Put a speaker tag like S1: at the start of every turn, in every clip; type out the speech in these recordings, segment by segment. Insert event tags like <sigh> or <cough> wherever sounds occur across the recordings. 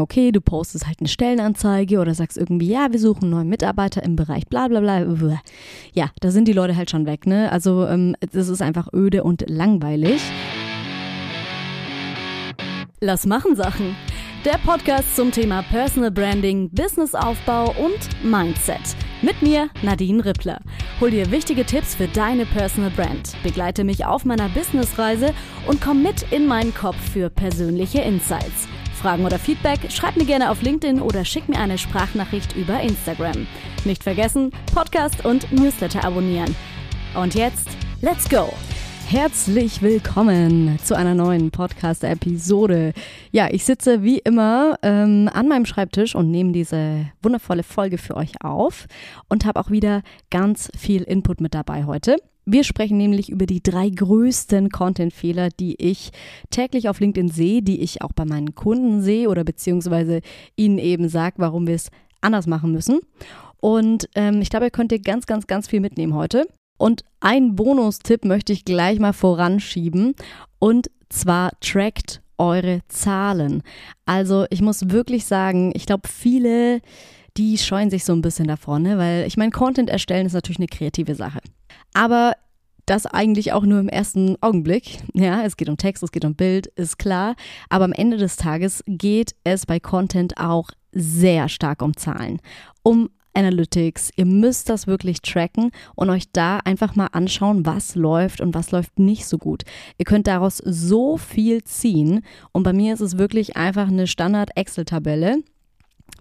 S1: okay, du postest halt eine Stellenanzeige oder sagst irgendwie, ja, wir suchen neue Mitarbeiter im Bereich bla bla bla. Ja, da sind die Leute halt schon weg, ne? Also ähm, das ist einfach öde und langweilig. Lass machen Sachen. Der Podcast zum Thema Personal Branding, Businessaufbau und Mindset. Mit mir, Nadine Rippler. Hol dir wichtige Tipps für deine Personal Brand, begleite mich auf meiner Businessreise und komm mit in meinen Kopf für persönliche Insights. Fragen oder Feedback, schreib mir gerne auf LinkedIn oder schick mir eine Sprachnachricht über Instagram. Nicht vergessen, Podcast und Newsletter abonnieren. Und jetzt, let's go! Herzlich willkommen zu einer neuen Podcast-Episode. Ja, ich sitze wie immer ähm, an meinem Schreibtisch und nehme diese wundervolle Folge für euch auf und habe auch wieder ganz viel Input mit dabei heute. Wir sprechen nämlich über die drei größten Content-Fehler, die ich täglich auf LinkedIn sehe, die ich auch bei meinen Kunden sehe oder beziehungsweise ihnen eben sage, warum wir es anders machen müssen. Und ähm, ich glaube, ihr könnt ihr ganz, ganz, ganz viel mitnehmen heute. Und ein Bonustipp möchte ich gleich mal voranschieben. Und zwar trackt eure Zahlen. Also ich muss wirklich sagen, ich glaube, viele, die scheuen sich so ein bisschen davor, ne? weil ich meine, Content erstellen ist natürlich eine kreative Sache. Aber das eigentlich auch nur im ersten Augenblick. Ja, es geht um Text, es geht um Bild, ist klar. Aber am Ende des Tages geht es bei Content auch sehr stark um Zahlen, um Analytics. Ihr müsst das wirklich tracken und euch da einfach mal anschauen, was läuft und was läuft nicht so gut. Ihr könnt daraus so viel ziehen und bei mir ist es wirklich einfach eine Standard-Excel-Tabelle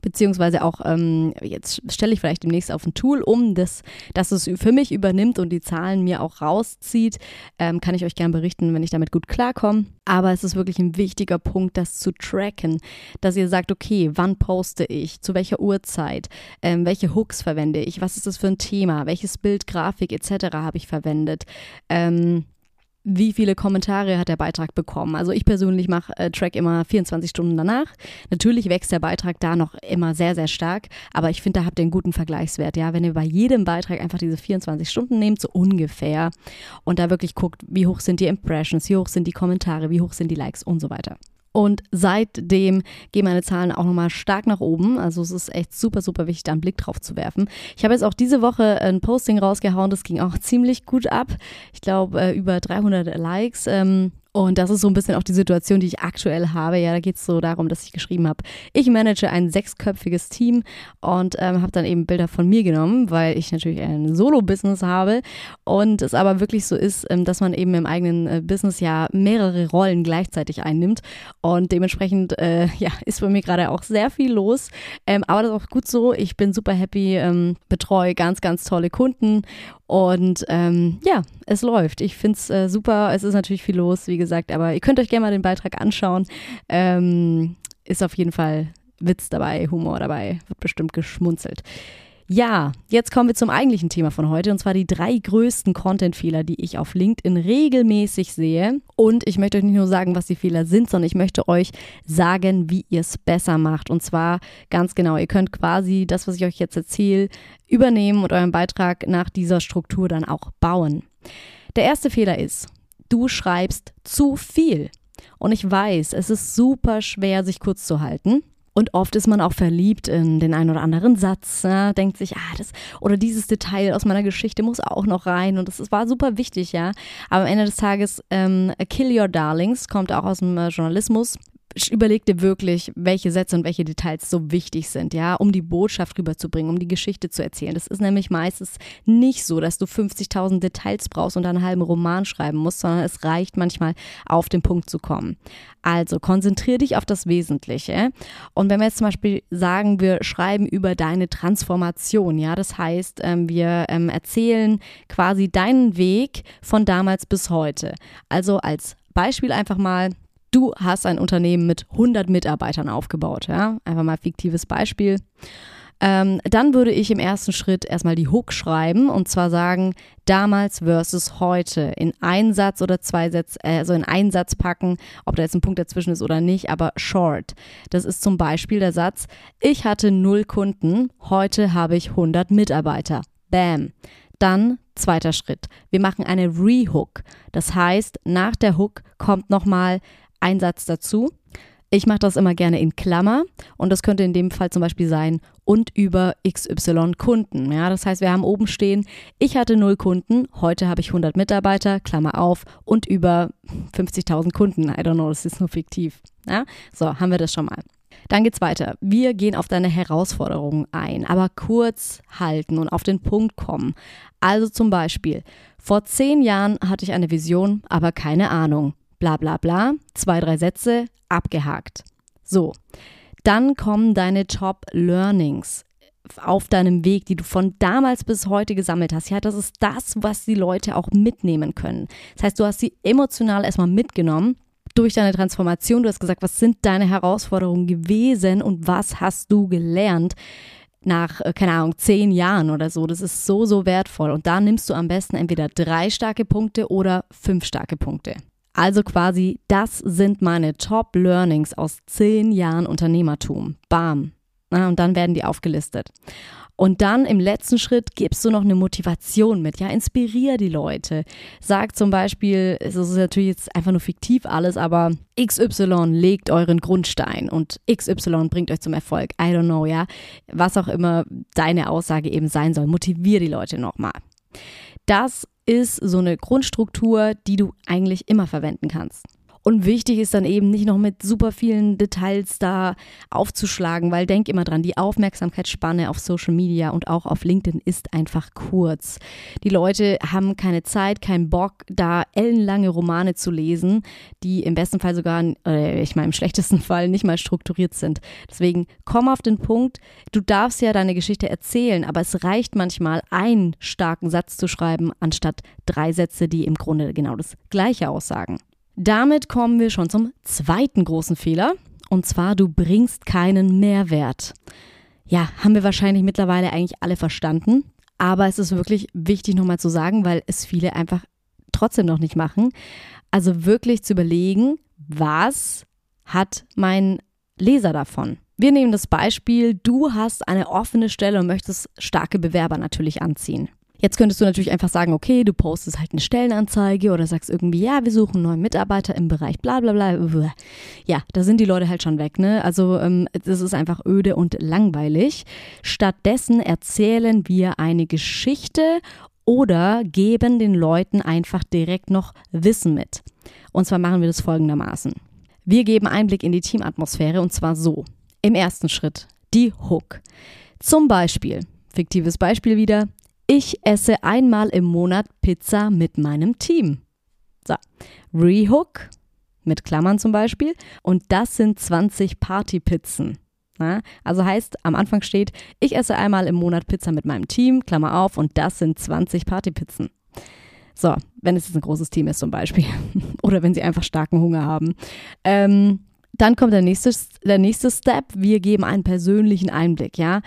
S1: beziehungsweise auch, ähm, jetzt stelle ich vielleicht demnächst auf ein Tool um, das, das es für mich übernimmt und die Zahlen mir auch rauszieht. Ähm, kann ich euch gerne berichten, wenn ich damit gut klarkomme. Aber es ist wirklich ein wichtiger Punkt, das zu tracken, dass ihr sagt, okay, wann poste ich, zu welcher Uhrzeit, ähm, welche Hooks verwende ich, was ist das für ein Thema, welches Bild, Grafik etc. habe ich verwendet. Ähm, wie viele Kommentare hat der Beitrag bekommen. Also ich persönlich mache äh, Track immer 24 Stunden danach. Natürlich wächst der Beitrag da noch immer sehr, sehr stark, aber ich finde, da habt ihr einen guten Vergleichswert. Ja, wenn ihr bei jedem Beitrag einfach diese 24 Stunden nehmt, so ungefähr, und da wirklich guckt, wie hoch sind die Impressions, wie hoch sind die Kommentare, wie hoch sind die Likes und so weiter. Und seitdem gehen meine Zahlen auch nochmal stark nach oben. Also es ist echt super, super wichtig, da einen Blick drauf zu werfen. Ich habe jetzt auch diese Woche ein Posting rausgehauen, das ging auch <laughs> ziemlich gut ab. Ich glaube, äh, über 300 Likes. Ähm, und das ist so ein bisschen auch die Situation, die ich aktuell habe. Ja, da geht es so darum, dass ich geschrieben habe, ich manage ein sechsköpfiges Team und ähm, habe dann eben Bilder von mir genommen, weil ich natürlich ein Solo-Business habe und es aber wirklich so ist, ähm, dass man eben im eigenen äh, Business ja mehrere Rollen gleichzeitig einnimmt und dementsprechend äh, ja, ist bei mir gerade auch sehr viel los. Ähm, aber das ist auch gut so. Ich bin super happy, ähm, betreue ganz, ganz tolle Kunden und ähm, ja, es läuft. Ich finde es äh, super. Es ist natürlich viel los, wie gesagt, aber ihr könnt euch gerne mal den Beitrag anschauen. Ähm, ist auf jeden Fall Witz dabei, Humor dabei, wird bestimmt geschmunzelt. Ja, jetzt kommen wir zum eigentlichen Thema von heute und zwar die drei größten Content-Fehler, die ich auf LinkedIn regelmäßig sehe. Und ich möchte euch nicht nur sagen, was die Fehler sind, sondern ich möchte euch sagen, wie ihr es besser macht. Und zwar ganz genau, ihr könnt quasi das, was ich euch jetzt erzähle, übernehmen und euren Beitrag nach dieser Struktur dann auch bauen. Der erste Fehler ist, du schreibst zu viel. Und ich weiß, es ist super schwer, sich kurz zu halten. Und oft ist man auch verliebt in den einen oder anderen Satz, ja, denkt sich, ah, das oder dieses Detail aus meiner Geschichte muss auch noch rein und das, das war super wichtig, ja. Aber am Ende des Tages, ähm, Kill Your Darlings kommt auch aus dem äh, Journalismus überleg dir wirklich, welche Sätze und welche Details so wichtig sind, ja, um die Botschaft rüberzubringen, um die Geschichte zu erzählen. Das ist nämlich meistens nicht so, dass du 50.000 Details brauchst und einen halben Roman schreiben musst, sondern es reicht manchmal, auf den Punkt zu kommen. Also konzentrier dich auf das Wesentliche. Und wenn wir jetzt zum Beispiel sagen, wir schreiben über deine Transformation, ja, das heißt, ähm, wir ähm, erzählen quasi deinen Weg von damals bis heute. Also als Beispiel einfach mal, Du hast ein Unternehmen mit 100 Mitarbeitern aufgebaut, ja? Einfach mal fiktives Beispiel. Ähm, dann würde ich im ersten Schritt erstmal die Hook schreiben und zwar sagen, damals versus heute in einen Satz oder zwei Sätze, äh, also in einen Satz packen, ob da jetzt ein Punkt dazwischen ist oder nicht, aber short. Das ist zum Beispiel der Satz, ich hatte null Kunden, heute habe ich 100 Mitarbeiter. Bam. Dann zweiter Schritt. Wir machen eine Rehook. Das heißt, nach der Hook kommt nochmal ein Satz dazu. Ich mache das immer gerne in Klammer und das könnte in dem Fall zum Beispiel sein und über XY Kunden. Ja, das heißt, wir haben oben stehen, ich hatte null Kunden, heute habe ich 100 Mitarbeiter, Klammer auf und über 50.000 Kunden. I don't know, das ist nur fiktiv. Ja, so haben wir das schon mal. Dann geht's weiter. Wir gehen auf deine Herausforderungen ein, aber kurz halten und auf den Punkt kommen. Also zum Beispiel, vor zehn Jahren hatte ich eine Vision, aber keine Ahnung. Bla bla bla, zwei, drei Sätze, abgehakt. So, dann kommen deine Top Learnings auf deinem Weg, die du von damals bis heute gesammelt hast. Ja, das ist das, was die Leute auch mitnehmen können. Das heißt, du hast sie emotional erstmal mitgenommen durch deine Transformation. Du hast gesagt, was sind deine Herausforderungen gewesen und was hast du gelernt nach, äh, keine Ahnung, zehn Jahren oder so. Das ist so, so wertvoll. Und da nimmst du am besten entweder drei starke Punkte oder fünf starke Punkte. Also quasi, das sind meine Top Learnings aus zehn Jahren Unternehmertum. Bam. und dann werden die aufgelistet. Und dann im letzten Schritt gibst du noch eine Motivation mit. Ja, inspirier die Leute. Sag zum Beispiel, es ist natürlich jetzt einfach nur fiktiv alles, aber XY legt euren Grundstein und XY bringt euch zum Erfolg. I don't know, ja. Was auch immer deine Aussage eben sein soll. Motivier die Leute nochmal. Das ist so eine Grundstruktur, die du eigentlich immer verwenden kannst. Und wichtig ist dann eben nicht noch mit super vielen Details da aufzuschlagen, weil denk immer dran, die Aufmerksamkeitsspanne auf Social Media und auch auf LinkedIn ist einfach kurz. Die Leute haben keine Zeit, keinen Bock, da ellenlange Romane zu lesen, die im besten Fall sogar, äh, ich meine im schlechtesten <laughs> Fall nicht mal strukturiert sind. Deswegen komm auf den Punkt. Du darfst ja deine Geschichte erzählen, aber es reicht manchmal, einen starken Satz zu schreiben, anstatt drei Sätze, die im Grunde genau das Gleiche aussagen. Damit kommen wir schon zum zweiten großen Fehler. Und zwar, du bringst keinen Mehrwert. Ja, haben wir wahrscheinlich mittlerweile eigentlich alle verstanden. Aber es ist wirklich wichtig nochmal zu sagen, weil es viele einfach trotzdem noch nicht machen. Also wirklich zu überlegen, was hat mein Leser davon? Wir nehmen das Beispiel, du hast eine offene Stelle und möchtest starke Bewerber natürlich anziehen. Jetzt könntest du natürlich einfach sagen, okay, du postest halt eine Stellenanzeige oder sagst irgendwie, ja, wir suchen neue Mitarbeiter im Bereich bla bla bla. Ja, da sind die Leute halt schon weg, ne? Also ähm, das ist einfach öde und langweilig. Stattdessen erzählen wir eine Geschichte oder geben den Leuten einfach direkt noch Wissen mit. Und zwar machen wir das folgendermaßen. Wir geben Einblick in die Teamatmosphäre und zwar so. Im ersten Schritt die Hook. Zum Beispiel, fiktives Beispiel wieder, ich esse einmal im Monat Pizza mit meinem Team. So, Rehook mit Klammern zum Beispiel. Und das sind 20 Partypizzen. Ja, also heißt, am Anfang steht, ich esse einmal im Monat Pizza mit meinem Team, Klammer auf, und das sind 20 Partypizzen. So, wenn es jetzt ein großes Team ist zum Beispiel. <laughs> Oder wenn sie einfach starken Hunger haben. Ähm, dann kommt der nächste, der nächste Step. Wir geben einen persönlichen Einblick, ja.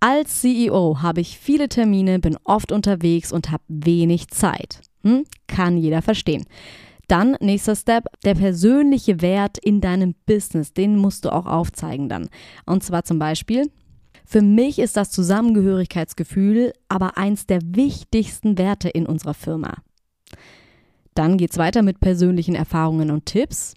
S1: Als CEO habe ich viele Termine, bin oft unterwegs und habe wenig Zeit. Hm? Kann jeder verstehen. Dann nächster Step, der persönliche Wert in deinem Business, den musst du auch aufzeigen dann. Und zwar zum Beispiel, für mich ist das Zusammengehörigkeitsgefühl aber eins der wichtigsten Werte in unserer Firma. Dann geht es weiter mit persönlichen Erfahrungen und Tipps.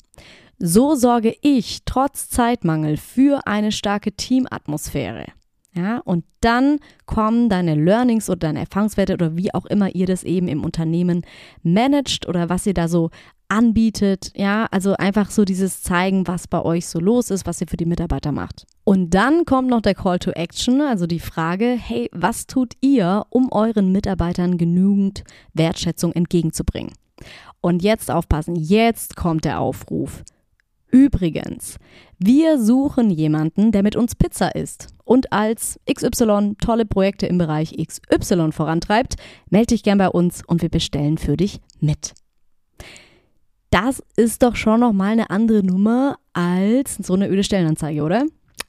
S1: So sorge ich trotz Zeitmangel für eine starke Teamatmosphäre. Ja, und dann kommen deine Learnings oder deine Erfahrungswerte oder wie auch immer ihr das eben im Unternehmen managt oder was ihr da so anbietet. Ja, also einfach so dieses zeigen, was bei euch so los ist, was ihr für die Mitarbeiter macht. Und dann kommt noch der Call to Action, also die Frage, hey, was tut ihr, um euren Mitarbeitern genügend Wertschätzung entgegenzubringen? Und jetzt aufpassen, jetzt kommt der Aufruf. Übrigens, wir suchen jemanden, der mit uns Pizza isst und als XY tolle Projekte im Bereich XY vorantreibt. Melde dich gern bei uns und wir bestellen für dich mit. Das ist doch schon noch mal eine andere Nummer als so eine öde Stellenanzeige, oder?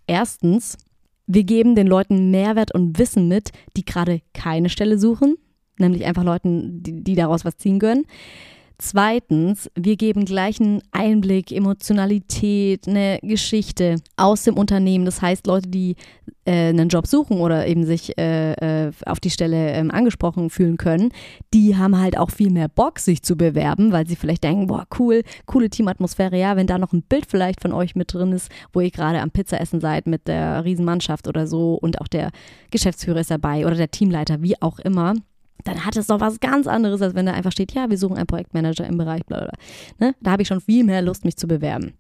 S1: Erstens, wir geben den Leuten Mehrwert und Wissen mit, die gerade keine Stelle suchen, nämlich einfach Leuten, die, die daraus was ziehen können. Zweitens, wir geben gleich einen Einblick, Emotionalität, eine Geschichte aus dem Unternehmen. Das heißt, Leute, die äh, einen Job suchen oder eben sich äh, äh, auf die Stelle ähm, angesprochen fühlen können, die haben halt auch viel mehr Bock, sich zu bewerben, weil sie vielleicht denken, boah, cool, coole Teamatmosphäre, ja, wenn da noch ein Bild vielleicht von euch mit drin ist, wo ihr gerade am Pizzaessen seid mit der Riesenmannschaft oder so und auch der Geschäftsführer ist dabei oder der Teamleiter, wie auch immer dann hat es doch was ganz anderes, als wenn da einfach steht, ja, wir suchen einen Projektmanager im Bereich, bla bla. Ne? Da habe ich schon viel mehr Lust, mich zu bewerben.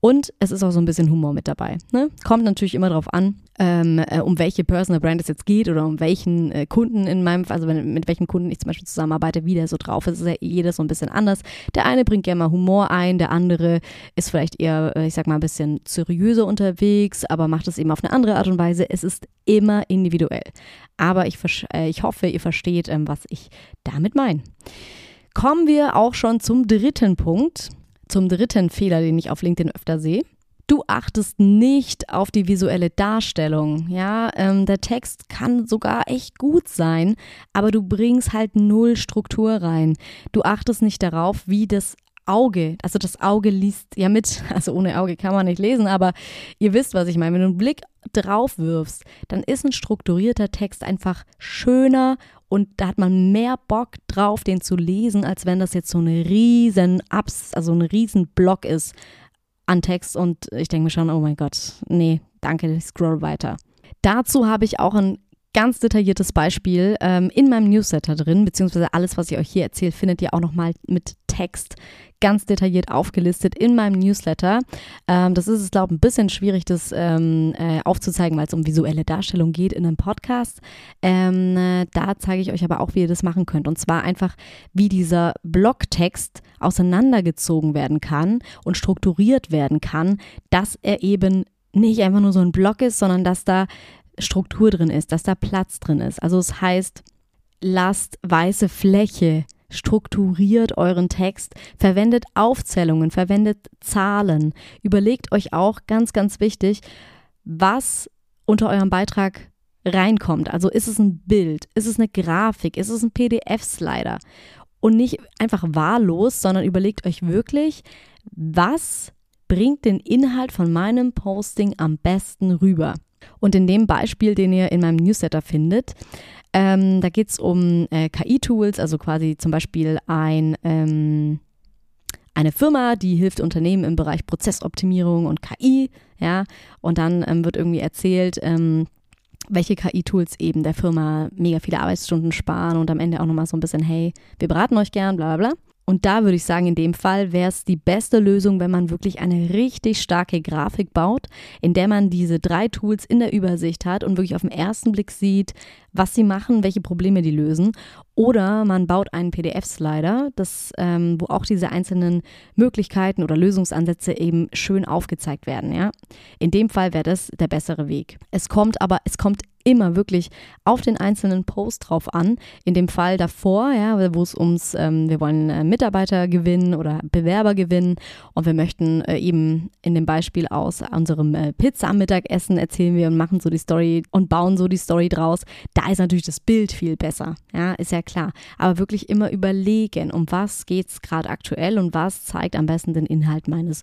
S1: Und es ist auch so ein bisschen Humor mit dabei. Ne? Kommt natürlich immer darauf an, ähm, äh, um welche Personal Brand es jetzt geht oder um welchen äh, Kunden in meinem, also wenn, mit welchen Kunden ich zum Beispiel zusammenarbeite, wie der so drauf ist, ist ja jedes so ein bisschen anders. Der eine bringt gerne mal Humor ein, der andere ist vielleicht eher, äh, ich sag mal, ein bisschen seriöser unterwegs, aber macht es eben auf eine andere Art und Weise. Es ist immer individuell. Aber ich, äh, ich hoffe, ihr versteht, ähm, was ich damit meine. Kommen wir auch schon zum dritten Punkt zum dritten Fehler, den ich auf LinkedIn öfter sehe. Du achtest nicht auf die visuelle Darstellung. Ja, ähm, der Text kann sogar echt gut sein, aber du bringst halt null Struktur rein. Du achtest nicht darauf, wie das Auge, also das Auge liest ja mit, <laughs> also ohne Auge kann man nicht lesen, aber ihr wisst, was ich meine. Wenn du einen Blick drauf wirfst, dann ist ein strukturierter Text einfach schöner und da hat man mehr Bock drauf, den zu lesen, als wenn das jetzt so eine riesen Abs, also ein riesen Block ist an Text und ich denke mir schon, oh mein Gott, nee, danke, ich scroll weiter. Dazu habe ich auch ein ganz detailliertes Beispiel ähm, in meinem Newsletter drin, beziehungsweise alles, was ich euch hier erzähle, findet ihr auch nochmal mit Text ganz detailliert aufgelistet in meinem Newsletter. Ähm, das ist es, glaube ich, ein bisschen schwierig, das ähm, äh, aufzuzeigen, weil es um visuelle Darstellung geht in einem Podcast. Ähm, äh, da zeige ich euch aber auch, wie ihr das machen könnt. Und zwar einfach, wie dieser Blogtext auseinandergezogen werden kann und strukturiert werden kann, dass er eben nicht einfach nur so ein Blog ist, sondern dass da Struktur drin ist, dass da Platz drin ist. Also es heißt, lasst weiße Fläche strukturiert euren Text, verwendet Aufzählungen, verwendet Zahlen. Überlegt euch auch, ganz, ganz wichtig, was unter eurem Beitrag reinkommt. Also ist es ein Bild, ist es eine Grafik, ist es ein PDF-Slider? Und nicht einfach wahllos, sondern überlegt euch wirklich, was bringt den Inhalt von meinem Posting am besten rüber. Und in dem Beispiel, den ihr in meinem Newsletter findet, ähm, da geht es um äh, KI-Tools, also quasi zum Beispiel ein, ähm, eine Firma, die hilft Unternehmen im Bereich Prozessoptimierung und KI, ja, und dann ähm, wird irgendwie erzählt, ähm, welche KI-Tools eben der Firma mega viele Arbeitsstunden sparen und am Ende auch nochmal so ein bisschen, hey, wir beraten euch gern, bla bla bla. Und da würde ich sagen, in dem Fall wäre es die beste Lösung, wenn man wirklich eine richtig starke Grafik baut, in der man diese drei Tools in der Übersicht hat und wirklich auf den ersten Blick sieht, was sie machen, welche Probleme die lösen. Oder man baut einen PDF-Slider, ähm, wo auch diese einzelnen Möglichkeiten oder Lösungsansätze eben schön aufgezeigt werden. Ja? In dem Fall wäre das der bessere Weg. Es kommt aber, es kommt immer wirklich auf den einzelnen Post drauf an. In dem Fall davor, ja, wo es ums, ähm, wir wollen äh, Mitarbeiter gewinnen oder Bewerber gewinnen und wir möchten äh, eben in dem Beispiel aus unserem äh, Pizza am Mittagessen erzählen wir und machen so die Story und bauen so die Story draus. Da ist natürlich das Bild viel besser, ja, ist ja klar. Aber wirklich immer überlegen, um was geht es gerade aktuell und was zeigt am besten den Inhalt meines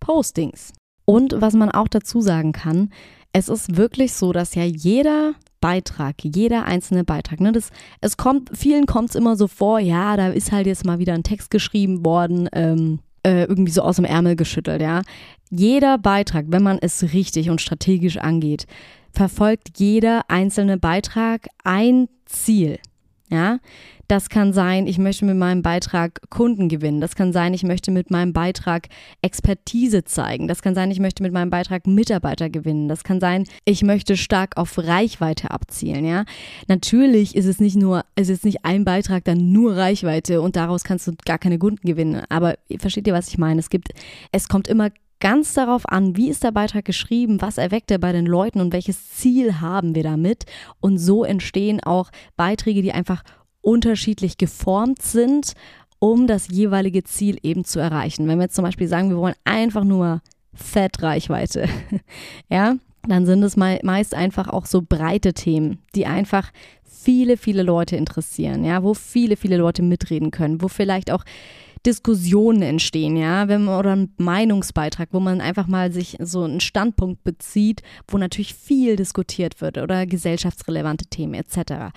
S1: Postings. Und was man auch dazu sagen kann, es ist wirklich so, dass ja jeder Beitrag, jeder einzelne Beitrag, ne, das, es kommt, vielen kommt es immer so vor, ja, da ist halt jetzt mal wieder ein Text geschrieben worden, ähm, äh, irgendwie so aus dem Ärmel geschüttelt, ja. Jeder Beitrag, wenn man es richtig und strategisch angeht, verfolgt jeder einzelne Beitrag ein Ziel, ja. Das kann sein, ich möchte mit meinem Beitrag Kunden gewinnen. Das kann sein, ich möchte mit meinem Beitrag Expertise zeigen. Das kann sein, ich möchte mit meinem Beitrag Mitarbeiter gewinnen. Das kann sein, ich möchte stark auf Reichweite abzielen, ja. Natürlich ist es nicht nur, es ist nicht ein Beitrag dann nur Reichweite und daraus kannst du gar keine Kunden gewinnen. Aber versteht ihr, was ich meine? Es gibt, es kommt immer ganz darauf an, wie ist der Beitrag geschrieben, was erweckt er bei den Leuten und welches Ziel haben wir damit. Und so entstehen auch Beiträge, die einfach unterschiedlich geformt sind, um das jeweilige Ziel eben zu erreichen. Wenn wir jetzt zum Beispiel sagen, wir wollen einfach nur Fettreichweite, <laughs> ja, dann sind es meist einfach auch so breite Themen, die einfach viele, viele Leute interessieren, ja, wo viele, viele Leute mitreden können, wo vielleicht auch Diskussionen entstehen, ja, wenn man, oder ein Meinungsbeitrag, wo man einfach mal sich so einen Standpunkt bezieht, wo natürlich viel diskutiert wird oder gesellschaftsrelevante Themen etc.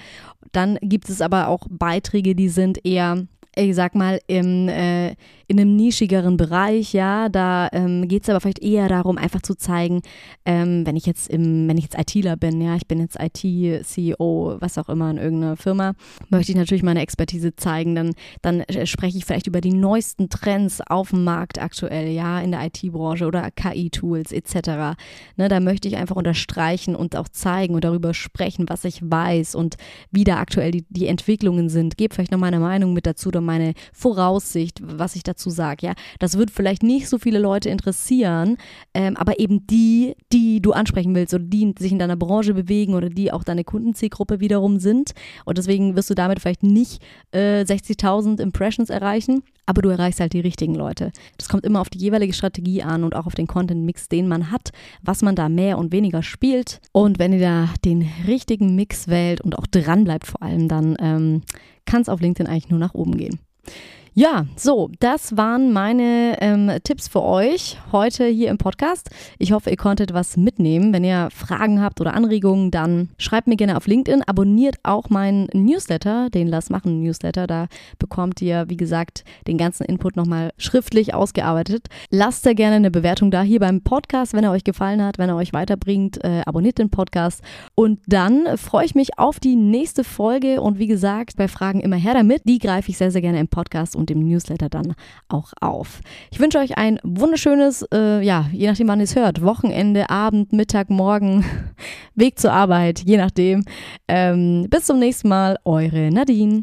S1: Dann gibt es aber auch Beiträge, die sind eher ich sag mal, im, äh, in einem nischigeren Bereich, ja, da ähm, geht es aber vielleicht eher darum, einfach zu zeigen, ähm, wenn ich jetzt im, wenn ich jetzt ITler bin, ja, ich bin jetzt IT-CEO, was auch immer in irgendeiner Firma, möchte ich natürlich meine Expertise zeigen, dann, dann äh, spreche ich vielleicht über die neuesten Trends auf dem Markt aktuell, ja, in der IT-Branche oder KI-Tools etc. Ne, da möchte ich einfach unterstreichen und auch zeigen und darüber sprechen, was ich weiß und wie da aktuell die, die Entwicklungen sind. Gebe vielleicht noch meine Meinung mit dazu oder meine Voraussicht, was ich dazu sage. Ja, das wird vielleicht nicht so viele Leute interessieren, ähm, aber eben die, die du ansprechen willst oder die sich in deiner Branche bewegen oder die auch deine Kundenzielgruppe wiederum sind. Und deswegen wirst du damit vielleicht nicht äh, 60.000 Impressions erreichen, aber du erreichst halt die richtigen Leute. Das kommt immer auf die jeweilige Strategie an und auch auf den Content-Mix, den man hat, was man da mehr und weniger spielt. Und wenn ihr da den richtigen Mix wählt und auch dran bleibt vor allem, dann ähm, kann es auf LinkedIn eigentlich nur nach oben gehen. Ja, so, das waren meine ähm, Tipps für euch heute hier im Podcast. Ich hoffe, ihr konntet was mitnehmen. Wenn ihr Fragen habt oder Anregungen, dann schreibt mir gerne auf LinkedIn. Abonniert auch meinen Newsletter, den Lass machen Newsletter. Da bekommt ihr, wie gesagt, den ganzen Input nochmal schriftlich ausgearbeitet. Lasst da gerne eine Bewertung da hier beim Podcast, wenn er euch gefallen hat, wenn er euch weiterbringt. Äh, abonniert den Podcast. Und dann freue ich mich auf die nächste Folge. Und wie gesagt, bei Fragen immer her damit. Die greife ich sehr, sehr gerne im Podcast dem Newsletter dann auch auf. Ich wünsche euch ein wunderschönes, äh, ja, je nachdem, wann ihr es hört, Wochenende, Abend, Mittag, Morgen, <laughs> Weg zur Arbeit, je nachdem. Ähm, bis zum nächsten Mal, eure Nadine.